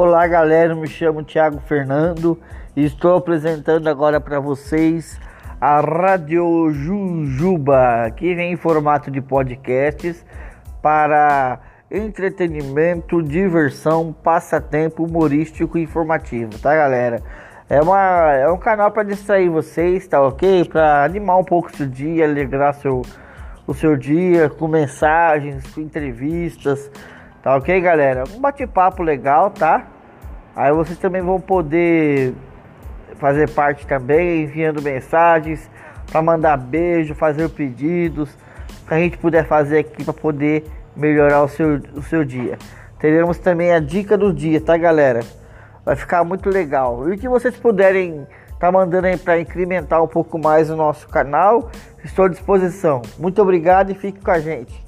Olá galera, me chamo Thiago Fernando e estou apresentando agora para vocês a Rádio Jujuba, que vem em formato de podcasts para entretenimento, diversão, passatempo humorístico e informativo, tá galera? É, uma, é um canal para distrair vocês, tá ok? Para animar um pouco seu dia, alegrar seu, o seu dia com mensagens, com entrevistas, Tá ok, galera? Um bate-papo legal, tá? Aí vocês também vão poder fazer parte também, enviando mensagens, para mandar beijo, fazer pedidos, que a gente puder fazer aqui para poder melhorar o seu, o seu dia. Teremos também a dica do dia, tá, galera? Vai ficar muito legal. E o que vocês puderem tá mandando aí para incrementar um pouco mais o nosso canal, estou à disposição. Muito obrigado e fique com a gente.